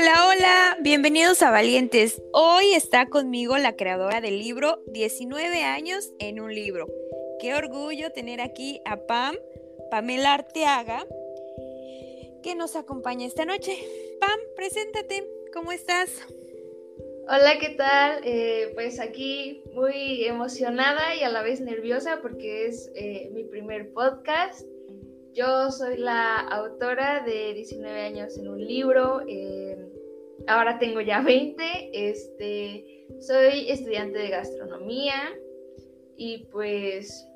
Hola, hola, bienvenidos a Valientes. Hoy está conmigo la creadora del libro 19 años en un libro. Qué orgullo tener aquí a Pam, Pamela Arteaga, que nos acompaña esta noche. Pam, preséntate, ¿cómo estás? Hola, ¿qué tal? Eh, pues aquí muy emocionada y a la vez nerviosa porque es eh, mi primer podcast. Yo soy la autora de 19 años en un libro. Eh, ahora tengo ya 20. Este, soy estudiante de gastronomía y pues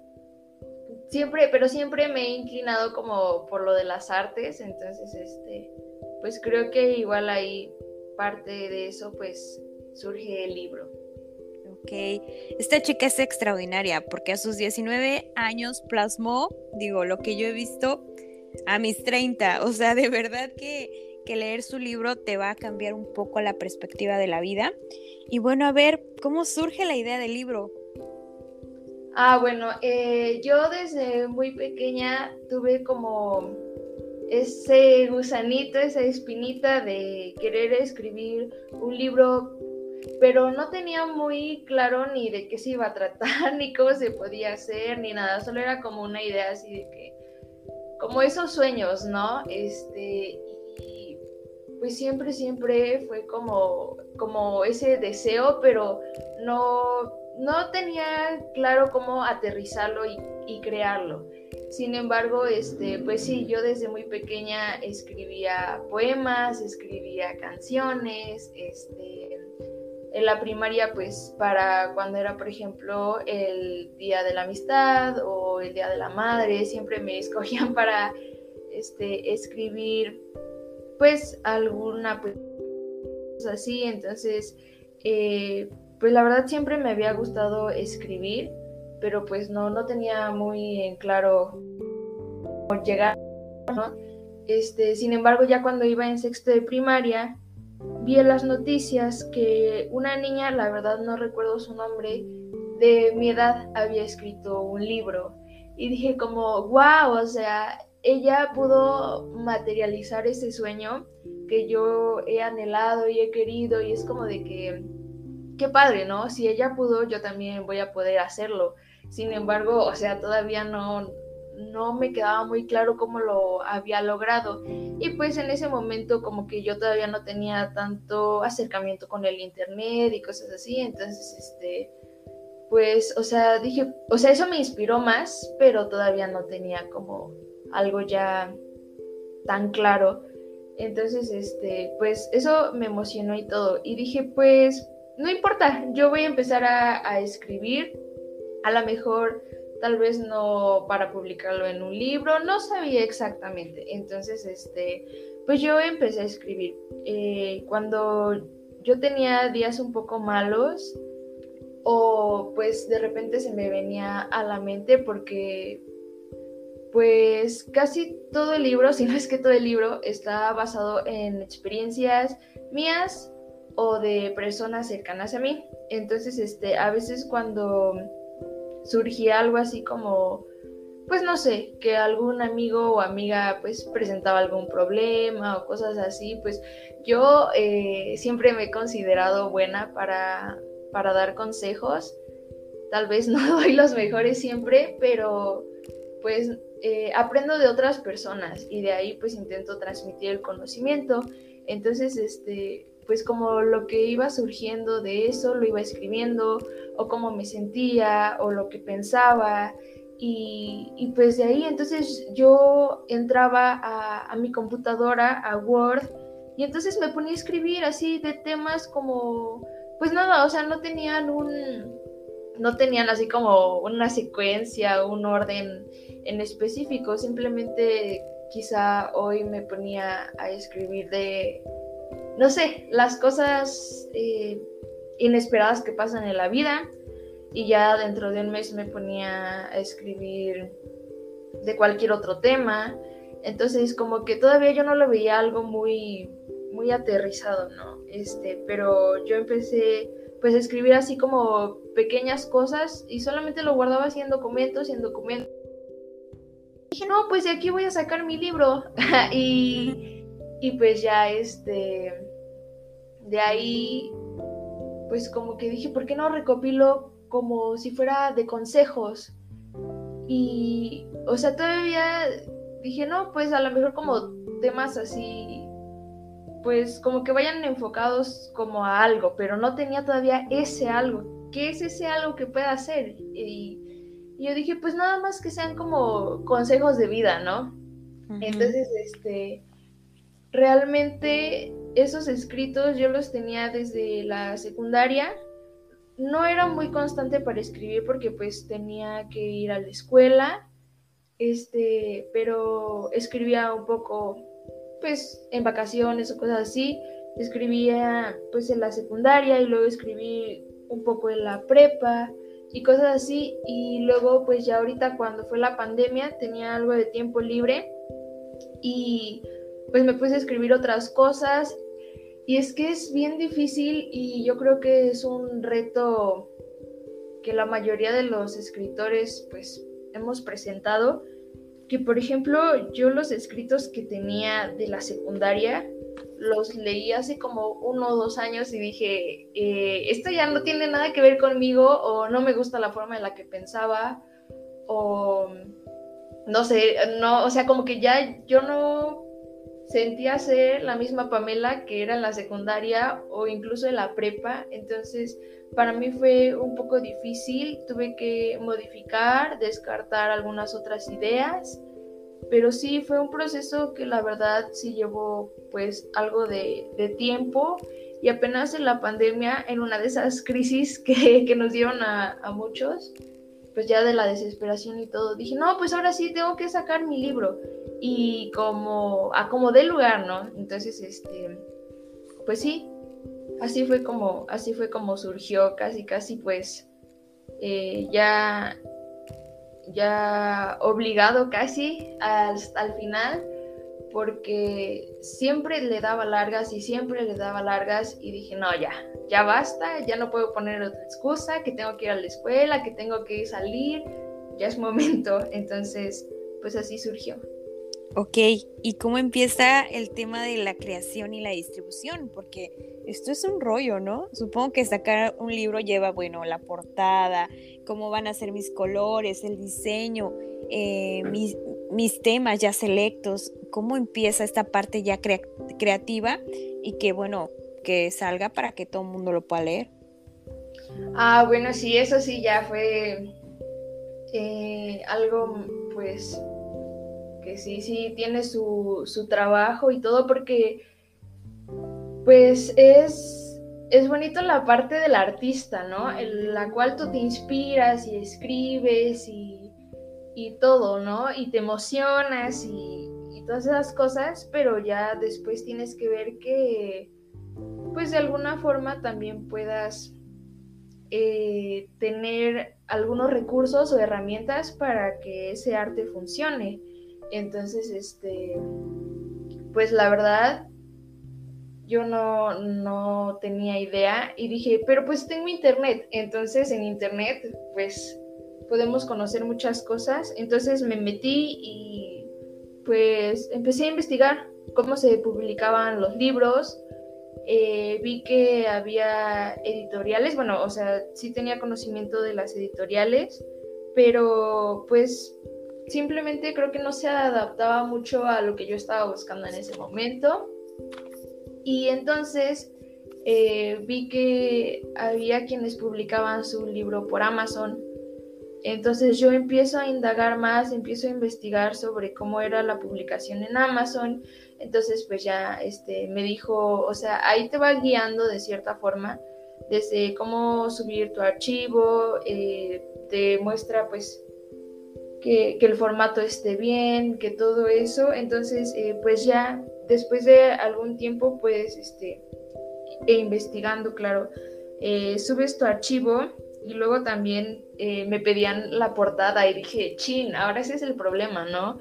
siempre, pero siempre me he inclinado como por lo de las artes. Entonces, este, pues creo que igual ahí parte de eso pues surge el libro. Ok, esta chica es extraordinaria porque a sus 19 años plasmó, digo, lo que yo he visto a mis 30. O sea, de verdad que, que leer su libro te va a cambiar un poco la perspectiva de la vida. Y bueno, a ver, ¿cómo surge la idea del libro? Ah, bueno, eh, yo desde muy pequeña tuve como ese gusanito, esa espinita de querer escribir un libro pero no tenía muy claro ni de qué se iba a tratar, ni cómo se podía hacer, ni nada, solo era como una idea así de que, como esos sueños, ¿no? Este, y pues siempre, siempre fue como, como ese deseo, pero no, no tenía claro cómo aterrizarlo y, y crearlo. Sin embargo, este, pues sí, yo desde muy pequeña escribía poemas, escribía canciones, este, en la primaria, pues para cuando era, por ejemplo, el Día de la Amistad o el Día de la Madre, siempre me escogían para este, escribir, pues alguna, pues así. Entonces, eh, pues la verdad siempre me había gustado escribir, pero pues no, no tenía muy en claro llegar, ¿no? Este, sin embargo, ya cuando iba en sexto de primaria, vi en las noticias que una niña, la verdad no recuerdo su nombre, de mi edad había escrito un libro. Y dije como, wow, o sea, ella pudo materializar ese sueño que yo he anhelado y he querido y es como de que, qué padre, ¿no? Si ella pudo, yo también voy a poder hacerlo. Sin embargo, o sea, todavía no, no me quedaba muy claro cómo lo había logrado. Y pues en ese momento como que yo todavía no tenía tanto acercamiento con el internet y cosas así, entonces este pues, o sea, dije, o sea, eso me inspiró más, pero todavía no tenía como algo ya tan claro. Entonces, este, pues eso me emocionó y todo. Y dije, pues, no importa, yo voy a empezar a, a escribir. A lo mejor tal vez no para publicarlo en un libro, no sabía exactamente. Entonces, este, pues yo empecé a escribir. Eh, cuando yo tenía días un poco malos, o pues de repente se me venía a la mente porque pues casi todo el libro, si no es que todo el libro, está basado en experiencias mías o de personas cercanas a mí. Entonces, este, a veces cuando surgía algo así como, pues no sé, que algún amigo o amiga pues presentaba algún problema o cosas así, pues yo eh, siempre me he considerado buena para, para dar consejos. Tal vez no doy los mejores siempre, pero pues eh, aprendo de otras personas y de ahí pues intento transmitir el conocimiento. Entonces, este, pues como lo que iba surgiendo de eso, lo iba escribiendo, o cómo me sentía, o lo que pensaba, y, pues de ahí entonces yo entraba a, a, mi computadora, a Word, y entonces me ponía a escribir así de temas como, pues nada, o sea, no tenían un, no tenían así como una secuencia, un orden en específico, simplemente quizá hoy me ponía a escribir de no sé, las cosas, eh, inesperadas que pasan en la vida y ya dentro de un mes me ponía a escribir de cualquier otro tema. Entonces como que todavía yo no lo veía algo muy muy aterrizado, ¿no? Este, pero yo empecé pues a escribir así como pequeñas cosas y solamente lo guardaba así en documentos y en documentos. dije, no, pues de aquí voy a sacar mi libro. y, y pues ya este, de ahí, pues como que dije, ¿por qué no recopilo como si fuera de consejos? Y, o sea, todavía dije, no, pues a lo mejor como temas así, pues como que vayan enfocados como a algo, pero no tenía todavía ese algo. ¿Qué es ese algo que pueda hacer? Y, yo dije, pues nada más que sean como consejos de vida, ¿no? Entonces, este, realmente esos escritos yo los tenía desde la secundaria. No era muy constante para escribir porque pues tenía que ir a la escuela este, pero escribía un poco, pues, en vacaciones o cosas así. Escribía, pues, en la secundaria y luego escribí un poco en la prepa y cosas así. Y luego, pues, ya ahorita cuando fue la pandemia tenía algo de tiempo libre y pues me puse a escribir otras cosas. Y es que es bien difícil y yo creo que es un reto que la mayoría de los escritores pues hemos presentado, que por ejemplo yo los escritos que tenía de la secundaria los leí hace como uno o dos años y dije, eh, esto ya no tiene nada que ver conmigo o no me gusta la forma en la que pensaba o no sé, no, o sea, como que ya yo no sentía ser la misma Pamela que era en la secundaria o incluso en la prepa, entonces para mí fue un poco difícil, tuve que modificar, descartar algunas otras ideas, pero sí fue un proceso que la verdad sí llevó pues algo de, tiempo. Y apenas en la pandemia, en una de esas crisis que, nos dieron a, a, muchos, pues ya de la desesperación y todo, dije, no, pues ahora sí tengo que sacar mi libro y como acomodé lugar, ¿no? Entonces, este, pues sí, así fue como, así fue como surgió, casi, casi pues eh, ya, ya obligado casi al, al final, porque siempre le daba largas y siempre le daba largas y dije, no, ya, ya basta, ya no puedo poner otra excusa, que tengo que ir a la escuela, que tengo que salir, ya es momento. Entonces, pues así surgió. Ok, ¿y cómo empieza el tema de la creación y la distribución? Porque esto es un rollo, ¿no? Supongo que sacar un libro lleva, bueno, la portada, cómo van a ser mis colores, el diseño, eh, mis, mis, temas ya selectos, cómo empieza esta parte ya creativa y que, bueno, que salga para que todo el mundo lo pueda leer. Ah, bueno, sí, eso sí ya fue eh, algo, pues que sí, sí tiene su, trabajo y todo, porque pues es, es bonito la parte del artista, ¿no? En la cual tú te inspiras y escribes y, todo, ¿no? Y te emocionas y, todas esas cosas, pero ya después tienes que ver que, pues de alguna forma también puedas eh, tener algunos recursos o herramientas para que ese arte funcione. Entonces, este, pues la verdad, yo no, no tenía idea y dije, pero pues tengo internet. Entonces en internet, pues podemos conocer muchas cosas. Entonces me metí y pues empecé a investigar cómo se publicaban los libros. Eh, vi que había editoriales, bueno, o sea, sí tenía conocimiento de las editoriales, pero pues simplemente creo que no se adaptaba mucho a lo que yo estaba buscando en ese momento. Y entonces eh, vi que había quienes publicaban su libro por Amazon. Entonces yo empiezo a indagar más, empiezo a investigar sobre cómo era la publicación en Amazon. Entonces pues ya este, me dijo, o sea, ahí te va guiando de cierta forma desde cómo subir tu archivo, eh, te muestra pues que, el formato esté bien, que todo eso. Entonces, eh, pues ya después de algún tiempo, pues, este, e investigando, claro, eh, subes tu archivo y luego también eh, me pedían la portada y dije, chin, ahora ese es el problema, ¿no?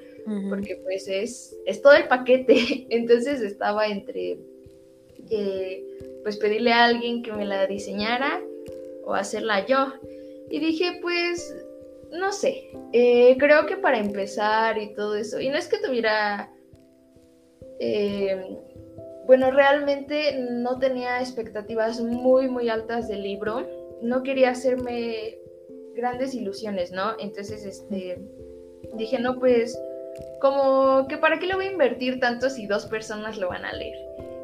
Porque pues es, es todo el paquete. Entonces estaba entre, eh, pues pedirle a alguien que me la diseñara o hacerla yo. Y dije, pues, no sé, eh, creo que para empezar y todo eso, y no es que tuviera, bueno, realmente no tenía expectativas muy, muy altas del libro no quería hacerme grandes ilusiones, ¿no? Entonces, este, dije, no, pues, como que para qué le voy a invertir tanto si dos personas lo van a leer.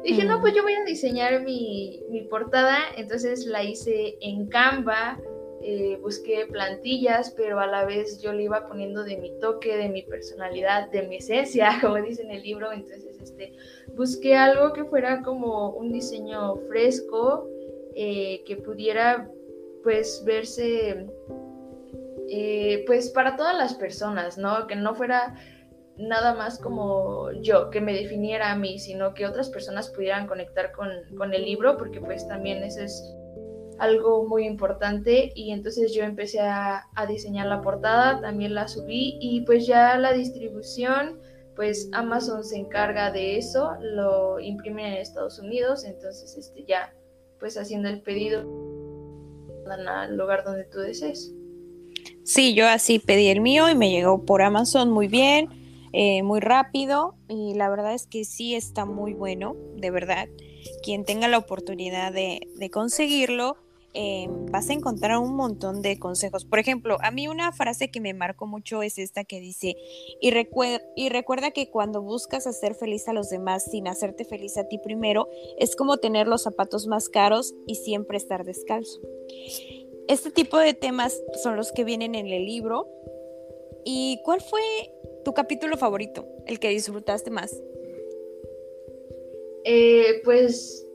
Dije, no, pues yo voy a diseñar mi, portada, entonces la hice en Canva, eh, busqué plantillas, pero a la vez yo le iba poniendo de mi toque, de mi personalidad, de mi esencia, como dice en el libro, entonces este, busqué algo que fuera como un diseño fresco, eh, que pudiera pues verse eh, pues para todas las personas, ¿no? Que no fuera nada más como yo, que me definiera a mí, sino que otras personas pudieran conectar con, el libro, porque pues también eso es algo muy importante y entonces yo empecé a, diseñar la portada, también la subí y pues ya la distribución, pues Amazon se encarga de eso, lo imprimen en Estados Unidos, entonces este ya pues haciendo el pedido al lugar donde tú desees. Sí, yo así pedí el mío y me llegó por Amazon muy bien, eh, muy rápido y la verdad es que sí está muy bueno, de verdad. Quien tenga la oportunidad de conseguirlo, Em, vas a encontrar un montón de consejos. Por ejemplo, a mí una frase que me marcó mucho es esta que dice, y, recuerda que cuando buscas hacer feliz a los demás sin hacerte feliz a ti primero, es como tener los zapatos más caros y siempre estar descalzo. Este tipo de temas son los que vienen en el libro. ¿Y cuál fue tu capítulo favorito, el que disfrutaste más? Eh, pues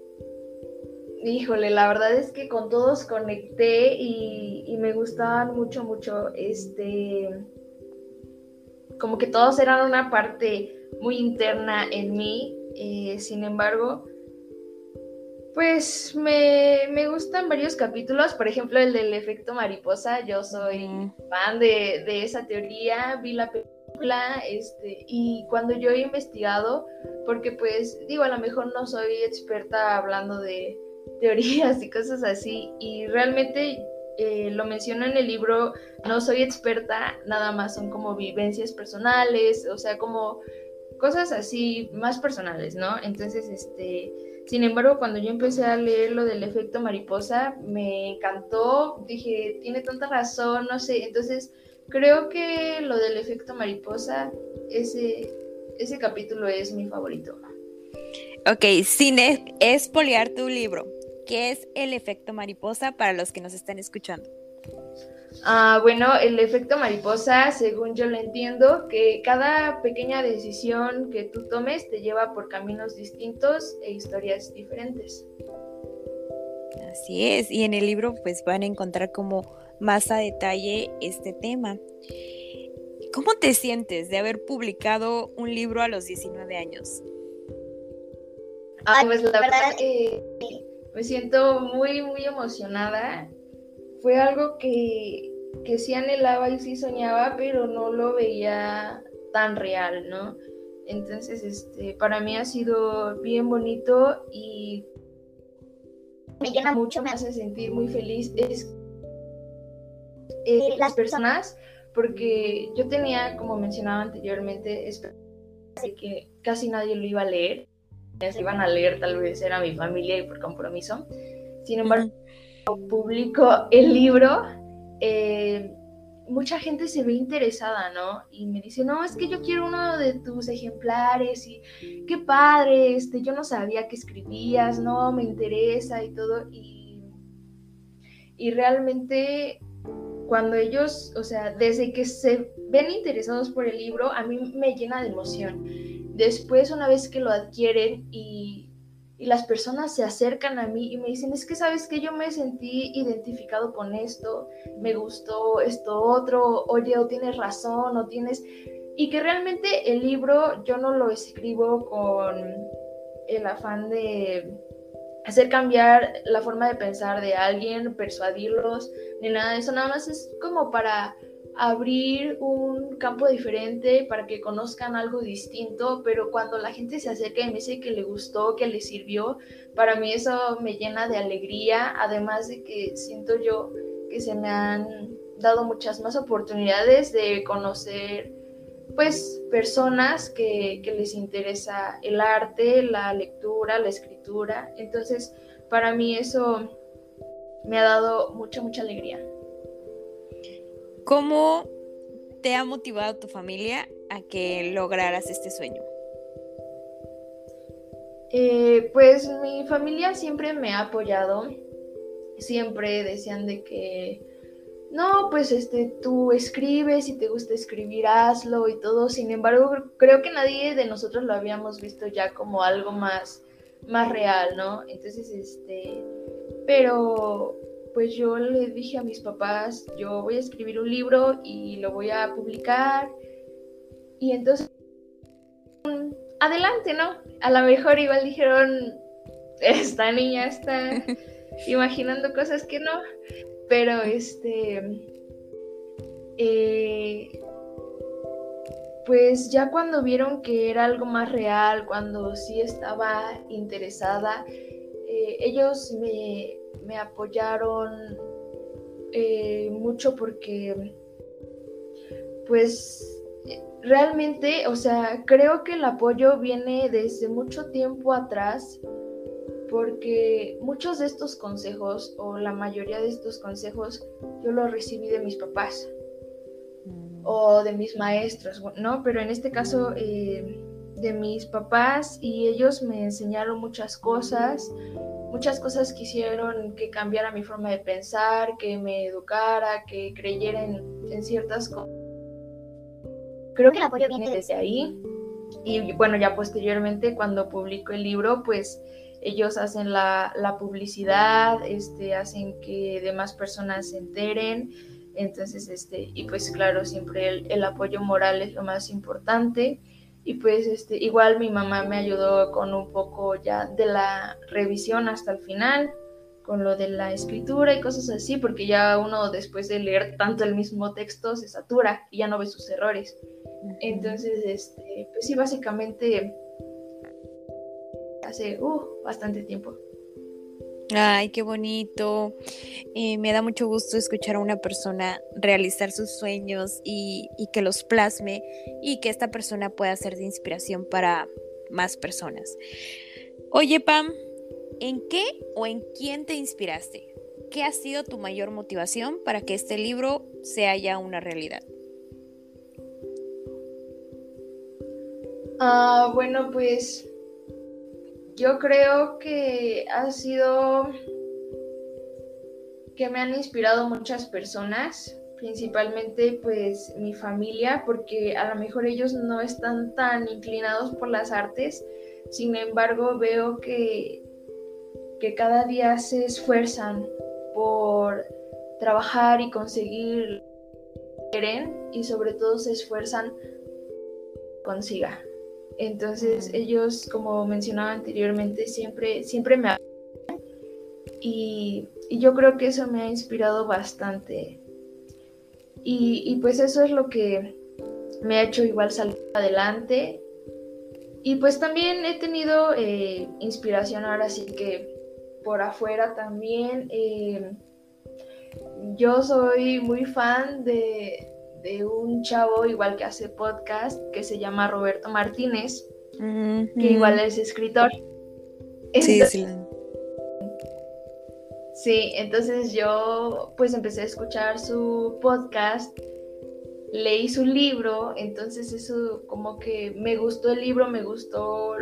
híjole, la verdad es que con todos conecté y, me gustaban mucho, mucho, este, como que todos eran una parte muy interna en mí, eh, sin embargo, pues me, gustan varios capítulos, por ejemplo el del efecto mariposa, yo soy fan de, de, esa teoría, vi la película, este, y cuando yo he investigado, porque pues digo, a lo mejor no soy experta hablando de, teorías y cosas así. Y realmente eh, lo menciono en el libro, no soy experta, nada más son como vivencias personales, o sea, como cosas así más personales, ¿no? Entonces, este, sin embargo, cuando yo empecé a leer lo del efecto mariposa, me encantó, dije, tiene tanta razón, no sé, entonces creo que lo del efecto mariposa, ese, ese capítulo es mi favorito. Ok, sin espoliar tu libro, ¿Qué es el efecto mariposa para los que nos están escuchando? Ah, bueno, el efecto mariposa, según yo lo entiendo, que cada pequeña decisión que tú tomes te lleva por caminos distintos e historias diferentes. Así es, y en el libro pues van a encontrar como más a detalle este tema. ¿Cómo te sientes de haber publicado un libro a los 19 años? Ah, pues la verdad, eh, me siento muy, muy emocionada. Fue algo que, que sí anhelaba y sí soñaba, pero no lo veía tan real, ¿no? Entonces, este, para mí ha sido bien bonito y me llena mucho, me hace sentir muy feliz. Es eh, las personas, porque yo tenía, como mencionaba anteriormente, que casi nadie lo iba a leer se iban a leer tal vez era mi familia y por compromiso. Sin embargo, publico el libro, eh, mucha gente se ve interesada, ¿no? Y me dice, no, es que yo quiero uno de tus ejemplares y qué padre, este, yo no sabía que escribías, no, me interesa y todo. Y, y realmente cuando ellos, o sea, desde que se ven interesados por el libro, a mí me llena de emoción Después, una vez que lo adquieren y, las personas se acercan a mí y me dicen, es que sabes que yo me sentí identificado con esto, me gustó esto otro, oye, o tienes razón, o tienes... Y que realmente el libro yo no lo escribo con el afán de, hacer cambiar la forma de pensar de alguien, persuadirlos, ni nada de eso, nada más es como para abrir un campo diferente para que conozcan algo distinto, pero cuando la gente se acerca y me dice que le gustó, que le sirvió, para mí eso me llena de alegría, además de que siento yo que se me han dado muchas más oportunidades de conocer pues personas que, que les interesa el arte, la lectura, la escritura, entonces para mí eso me ha dado mucha, mucha alegría. ¿Cómo te ha motivado tu familia a que lograras este sueño? Eh, pues mi familia siempre me ha apoyado, siempre decían de que, no, pues este, tú escribes, si te gusta escribir, hazlo y todo, sin embargo, creo que nadie de nosotros lo habíamos visto ya como algo más, más real, ¿no? Entonces, este, pero pues yo le dije a mis papás, yo voy a escribir un libro y lo voy a publicar. Y entonces, adelante, ¿no? A lo mejor igual dijeron, esta niña está imaginando cosas que no, pero este, eh, pues ya cuando vieron que era algo más real, cuando sí estaba interesada, eh, ellos me, me apoyaron eh, mucho porque, pues, realmente, o sea, creo que el apoyo viene desde mucho tiempo atrás porque muchos de estos consejos o la mayoría de estos consejos yo los recibí de mis papás mm. o de mis maestros, ¿no? Pero en este caso eh, de mis papás y ellos me enseñaron muchas cosas muchas cosas quisieron que cambiara mi forma de pensar, que me educara, que creyera en, ciertas cosas. Creo que el apoyo viene desde ahí. Y bueno, ya posteriormente cuando publico el libro, pues ellos hacen la, publicidad, este, hacen que demás personas se enteren. Entonces, este, y pues claro, siempre el apoyo moral es lo más importante y pues este igual mi mamá me ayudó con un poco ya de la revisión hasta el final con lo de la escritura y cosas así porque ya uno después de leer tanto el mismo texto se satura y ya no ve sus errores. Entonces este pues sí básicamente hace uh, bastante tiempo Ay, qué bonito. Eh, me da mucho gusto escuchar a una persona realizar sus sueños y, que los plasme y que esta persona pueda ser de inspiración para más personas. Oye, Pam, ¿en qué o en quién te inspiraste? ¿Qué ha sido tu mayor motivación para que este libro sea ya una realidad? Ah, bueno, pues yo creo que ha sido que me han inspirado muchas personas, principalmente pues mi familia, porque a lo mejor ellos no están tan inclinados por las artes, sin embargo veo que, que cada día se esfuerzan por trabajar y conseguir quieren y sobre todo se esfuerzan consiga. Entonces ellos, como mencionaba anteriormente, siempre, siempre me y, y yo creo que eso me ha inspirado bastante. Y, y, pues eso es lo que me ha hecho igual salir adelante. Y pues también he tenido eh, inspiración ahora sí que por afuera también. Eh, yo soy muy fan de, de un chavo igual que hace podcast que se llama Roberto Martínez, que igual es escritor. sí, sí. Sí, entonces yo pues empecé a escuchar su podcast, leí su libro, entonces eso como que me gustó el libro, me gustó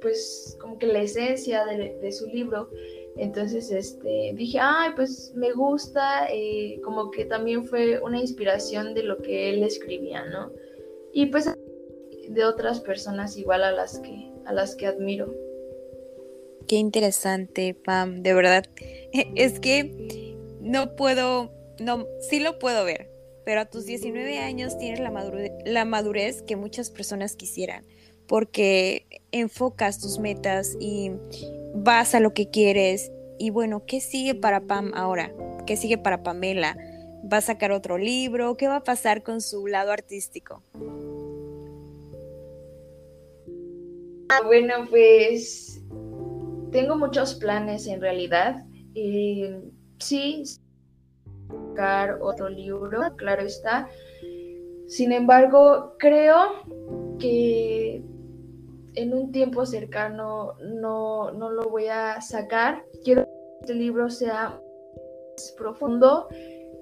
pues como que la esencia de, de su libro entonces, este, dije, ay, pues me gusta, eh, como que también fue una inspiración de lo que él escribía, ¿no? Y pues de otras personas igual a las que, a las que admiro. Qué interesante, Pam, de verdad. Es que no puedo, no, sí lo puedo ver, pero a tus 19 años tienes la madurez, la madurez que muchas personas quisieran, porque enfocas tus metas y vas a lo que quieres. Y bueno, ¿qué sigue para Pam ahora? ¿Qué sigue para Pamela? ¿Va a sacar otro libro? ¿Qué va a pasar con su lado artístico? Ah, bueno, pues tengo muchos planes en realidad. Sí, sacar otro libro, claro está. Sin embargo, creo que en un tiempo cercano no, no lo voy a sacar. Quiero que este libro sea más profundo.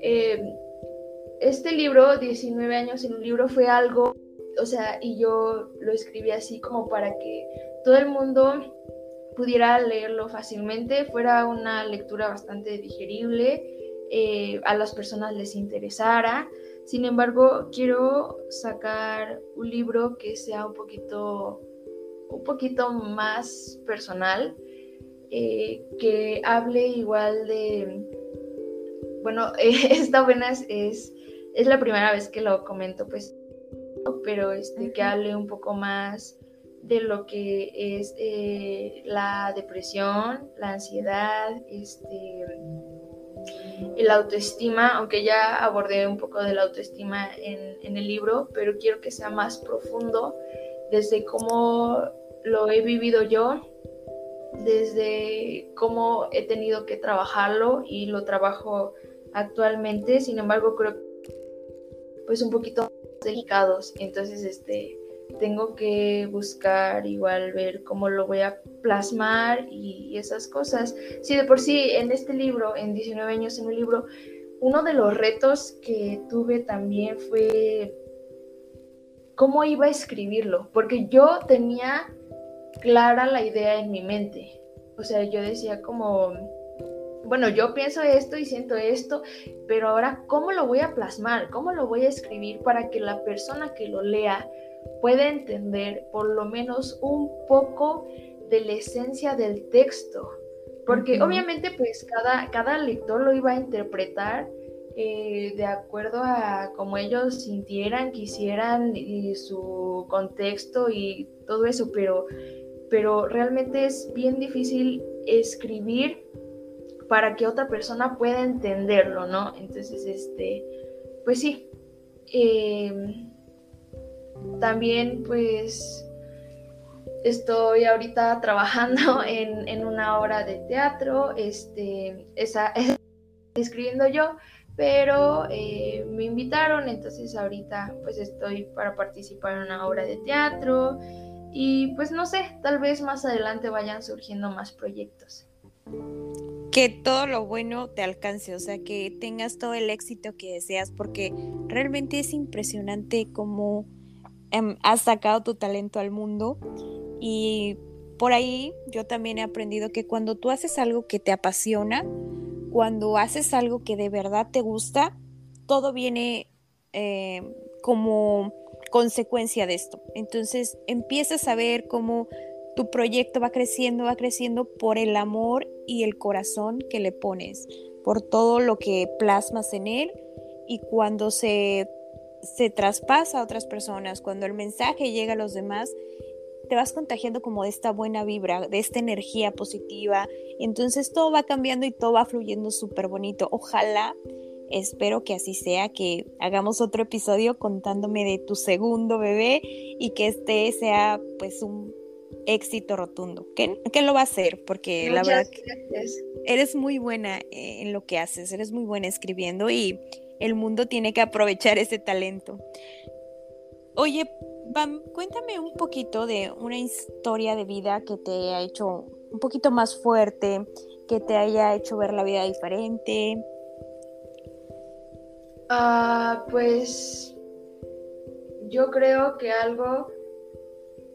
Eh, este libro, 19 años en un libro, fue algo, o sea, y yo lo escribí así como para que todo el mundo pudiera leerlo fácilmente, fuera una lectura bastante digerible, eh, a las personas les interesara. Sin embargo, quiero sacar un libro que sea un poquito un poquito más personal, eh, que hable igual de, bueno, esta buena es, es la primera vez que lo comento, pues, pero este, que hable un poco más de lo que es eh, la depresión, la ansiedad, este, la autoestima, aunque ya abordé un poco de la autoestima en, en el libro, pero quiero que sea más profundo desde cómo lo he vivido yo, desde cómo he tenido que trabajarlo y lo trabajo actualmente, sin embargo creo pues un poquito delicados, entonces este tengo que buscar igual ver cómo lo voy a plasmar y, esas cosas. Sí, de por sí en este libro, en 19 años en el libro, uno de los retos que tuve también fue cómo iba a escribirlo, porque yo tenía clara la idea en mi mente. O sea, yo decía como, bueno, yo pienso esto y siento esto, pero ahora, ¿cómo lo voy a plasmar? ¿Cómo lo voy a escribir para que la persona que lo lea pueda entender por lo menos un poco de la esencia del texto? Porque obviamente pues cada, cada lector lo iba a interpretar eh, de acuerdo a cómo ellos sintieran, quisieran y su contexto y todo eso, pero pero realmente es bien difícil escribir para que otra persona pueda entenderlo, ¿no? Entonces, este, pues sí. Em, también, pues, estoy ahorita trabajando en, una obra de teatro, este, esa, escribiendo yo, pero eh, me invitaron, entonces ahorita pues estoy para participar en una obra de teatro. Y pues no sé, tal vez más adelante vayan surgiendo más proyectos. Que todo lo bueno te alcance, o sea, que tengas todo el éxito que deseas, porque realmente es impresionante cómo em, has sacado tu talento al mundo. Y por ahí yo también he aprendido que cuando tú haces algo que te apasiona, cuando haces algo que de verdad te gusta, todo viene eh, como consecuencia de esto. Entonces empiezas a ver cómo tu proyecto va creciendo, va creciendo por el amor y el corazón que le pones, por todo lo que plasmas en él y cuando se, se traspasa a otras personas, cuando el mensaje llega a los demás, te vas contagiando como de esta buena vibra, de esta energía positiva. Entonces todo va cambiando y todo va fluyendo súper bonito. Ojalá Espero que así sea, que hagamos otro episodio contándome de tu segundo bebé y que este sea pues un éxito rotundo. ¿Qué, lo va a hacer? Porque la verdad eres muy buena eh, en lo que haces, eres muy buena escribiendo y el mundo tiene que aprovechar ese talento. Oye, Bam, cuéntame un poquito de una historia de vida que te ha hecho un poquito más fuerte, que te haya hecho ver la vida diferente, Ah, pues yo creo que algo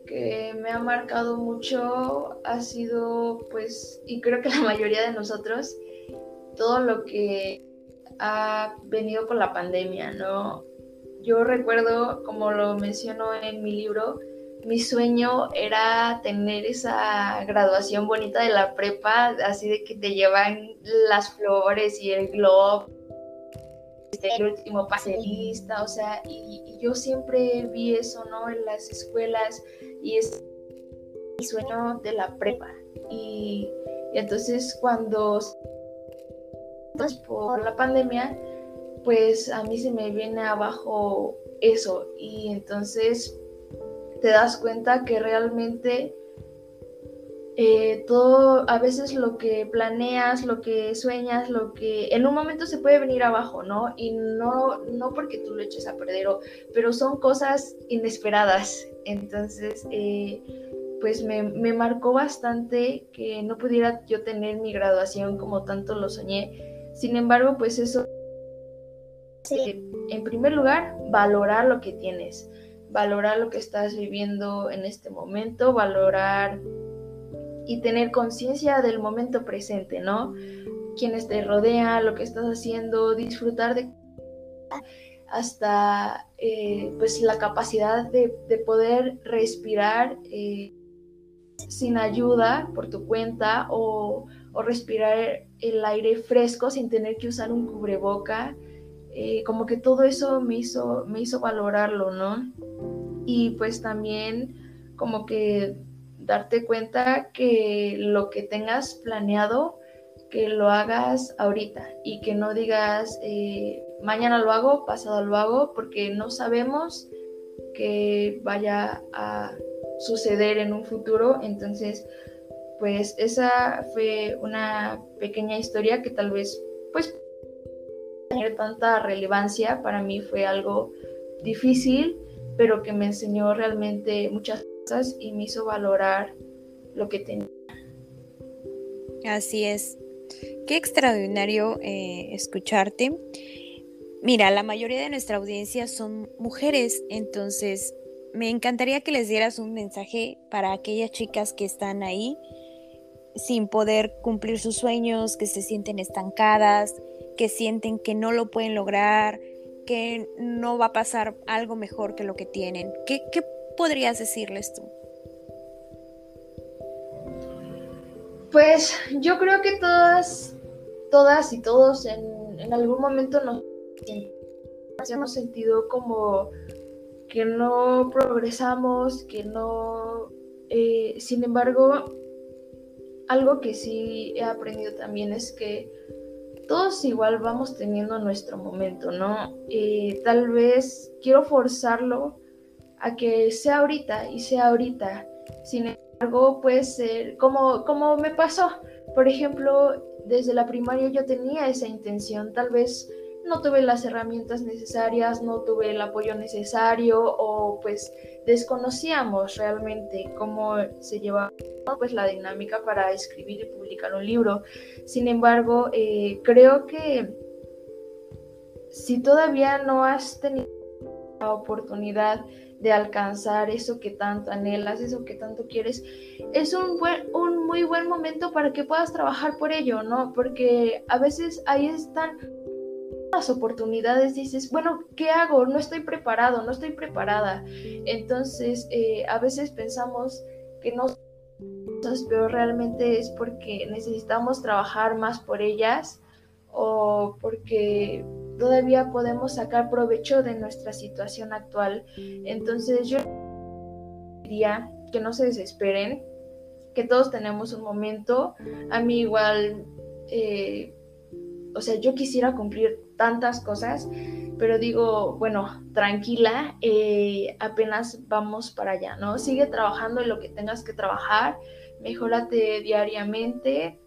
que me ha marcado mucho ha sido, pues, y creo que la mayoría de nosotros, todo lo que ha venido con la pandemia, ¿no? Yo recuerdo, como lo menciono en mi libro, mi sueño era tener esa graduación bonita de la prepa, así de que te llevan las flores y el globo el último pase lista, o sea, y, yo siempre vi eso, ¿no? En las escuelas y es el sueño de la prepa. Y, entonces cuando por la pandemia, pues a mí se me viene abajo eso y entonces te das cuenta que realmente eh, todo, a veces lo que planeas, lo que sueñas, lo que en un momento se puede venir abajo, ¿no? Y no, no porque tú lo eches a perder, pero son cosas inesperadas. Entonces, eh, pues me, me, marcó bastante que no pudiera yo tener mi graduación como tanto lo soñé. Sin embargo, pues eso, en primer lugar, valorar lo que tienes, valorar lo que estás viviendo en este momento, valorar y tener conciencia del momento presente, ¿no? Quienes te rodean, lo que estás haciendo, disfrutar de hasta eh, pues la capacidad de, poder respirar eh, sin ayuda por tu cuenta o, respirar el aire fresco sin tener que usar un cubreboca. Eh, como que todo eso me hizo, me hizo valorarlo, ¿no? Y pues también como que darte cuenta que lo que tengas planeado, que lo hagas ahorita y que no digas eh, mañana lo hago, pasado lo hago, porque no sabemos que vaya a suceder en un futuro. Entonces, pues esa fue una pequeña historia que tal vez, pues, tener tanta relevancia para mí fue algo difícil, pero que me enseñó realmente muchas y me hizo valorar lo que tenía. Así es. Qué extraordinario eh, escucharte. Mira, la mayoría de nuestra audiencia son mujeres, entonces me encantaría que les dieras un mensaje para aquellas chicas que están ahí sin poder cumplir sus sueños, que se sienten estancadas, que sienten que no lo pueden lograr, que no va a pasar algo mejor que lo que tienen. ¿Qué, qué podrías decirles tú? Pues yo creo que todas, todas y todos en, algún momento nos hemos sentido como que no progresamos, que no... Eh, sin embargo, algo que sí he aprendido también es que todos igual vamos teniendo nuestro momento, ¿no? Eh, tal vez quiero forzarlo a que sea ahorita y sea ahorita. Sin embargo, puede ser como, como me pasó. Por ejemplo, desde la primaria yo tenía esa intención, tal vez no tuve las herramientas necesarias, no tuve el apoyo necesario o pues desconocíamos realmente cómo se llevaba pues la dinámica para escribir y publicar un libro. Sin embargo, eh, creo que si todavía no has tenido la oportunidad de alcanzar eso que tanto anhelas, eso que tanto quieres, es un, buen, un muy buen momento para que puedas trabajar por ello, ¿no? Porque a veces ahí están las oportunidades, dices, bueno, ¿qué hago? No estoy preparado, no estoy preparada. Entonces, eh, a veces pensamos que no pero realmente es porque necesitamos trabajar más por ellas o porque todavía podemos sacar provecho de nuestra situación actual. Entonces yo diría que no se desesperen, que todos tenemos un momento. A mí igual, eh, o sea, yo quisiera cumplir tantas cosas, pero digo, bueno, tranquila, eh, apenas vamos para allá, ¿no? Sigue trabajando en lo que tengas que trabajar, mejórate diariamente.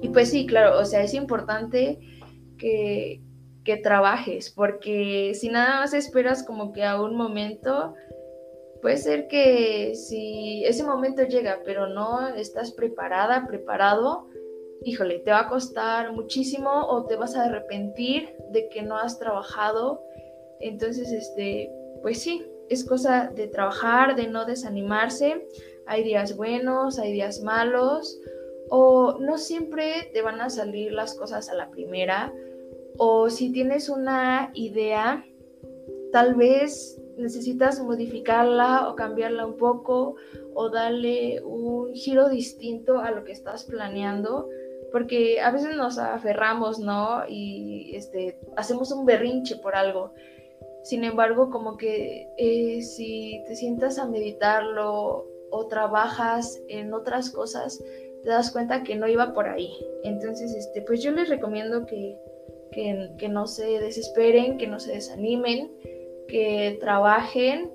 Y pues sí, claro, o sea, es importante que, que trabajes, porque si nada más esperas como que a un momento, puede ser que si ese momento llega, pero no estás preparada, preparado, híjole, te va a costar muchísimo o te vas a arrepentir de que no has trabajado. Entonces, este, pues sí, es cosa de trabajar, de no desanimarse. Hay días buenos, hay días malos, o no siempre te van a salir las cosas a la primera o si tienes una idea, tal vez necesitas modificarla o cambiarla un poco o darle un giro distinto a lo que estás planeando, porque a veces nos aferramos, ¿no? Y este, hacemos un berrinche por algo. Sin embargo, como que eh, si te sientas a meditarlo o trabajas en otras cosas, te das cuenta que no iba por ahí. Entonces, este, pues yo les recomiendo que, que, no se desesperen, que no se desanimen, que trabajen,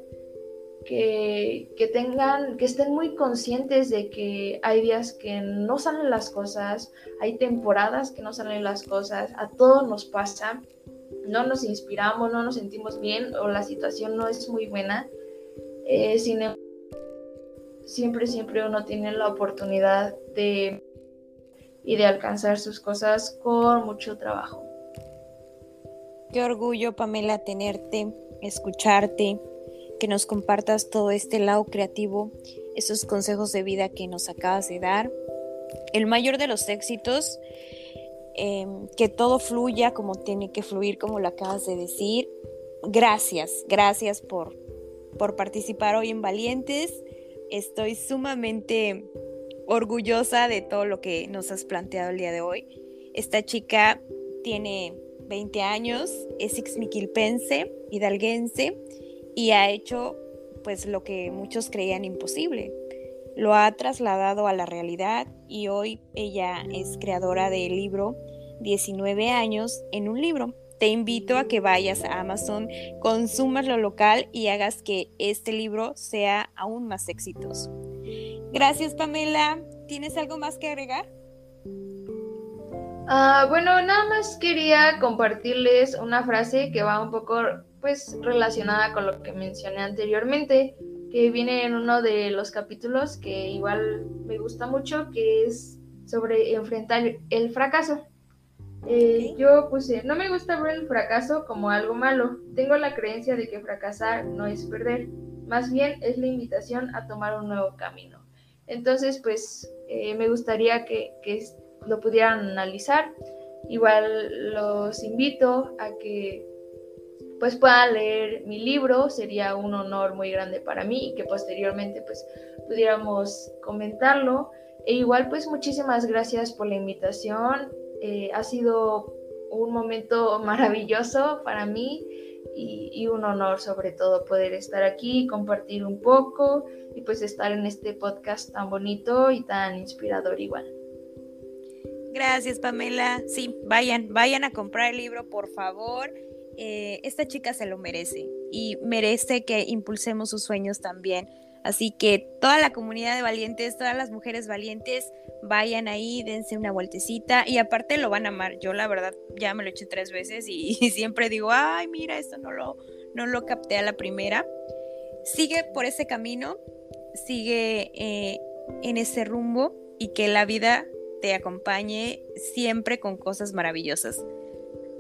que, que, tengan, que estén muy conscientes de que hay días que no salen las cosas, hay temporadas que no salen las cosas, a todos nos pasa, no nos inspiramos, no nos sentimos bien o la situación no es muy buena. Eh, sin embargo, siempre, siempre uno tiene la oportunidad de y de alcanzar sus cosas con mucho trabajo. Orgullo, Pamela, tenerte, escucharte, que nos compartas todo este lado creativo, esos consejos de vida que nos acabas de dar. El mayor de los éxitos, em, que todo fluya como tiene que fluir, como lo acabas de decir. Gracias, gracias por, por participar hoy en Valientes. Estoy sumamente orgullosa de todo lo que nos has planteado el día de hoy. Esta chica tiene 20 años, es ixmiquilpense, hidalguense y ha hecho pues lo que muchos creían imposible. Lo ha trasladado a la realidad y hoy ella es creadora del libro 19 años en un libro. Te invito a que vayas a Amazon, consumas lo local y hagas que este libro sea aún más exitoso. Gracias, Pamela. ¿Tienes algo más que agregar? Ah, bueno, nada más quería compartirles una frase que va un poco pues relacionada con lo que mencioné anteriormente, que viene en uno de los capítulos que igual me gusta mucho, que es sobre enfrentar el fracaso. Eh, yo puse, no me gusta ver el fracaso como algo malo. Tengo la creencia de que fracasar no es perder, más bien es la invitación a tomar un nuevo camino. Entonces, pues eh, me gustaría que, lo pudieran analizar. Igual los invito a que pues puedan leer mi libro, sería un honor muy grande para mí y que posteriormente pues pudiéramos comentarlo. E igual pues muchísimas gracias por la invitación, eh, ha sido un momento maravilloso para mí y, un honor sobre todo poder estar aquí, compartir un poco y pues estar en este podcast tan bonito y tan inspirador igual. Gracias Pamela. Sí, vayan, vayan a comprar el libro por favor. Eh, esta chica se lo merece y merece que impulsemos sus sueños también. Así que toda la comunidad de valientes, todas las mujeres valientes, vayan ahí, dense una vueltecita y aparte lo van a amar. Yo la verdad ya me lo eché tres veces y, siempre digo, ay, mira, esto no lo, no lo capté a la primera. Sigue por ese camino, sigue eh, en ese rumbo y que la vida te acompañe siempre con cosas maravillosas.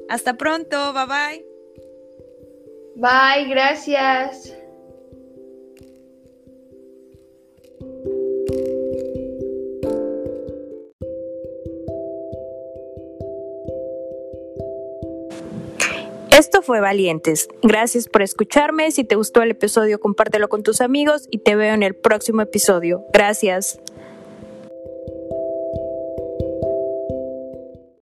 Hasta pronto, bye bye. Bye, gracias. Esto fue Valientes. Gracias por escucharme. Si te gustó el episodio, compártelo con tus amigos y te veo en el próximo episodio. Gracias.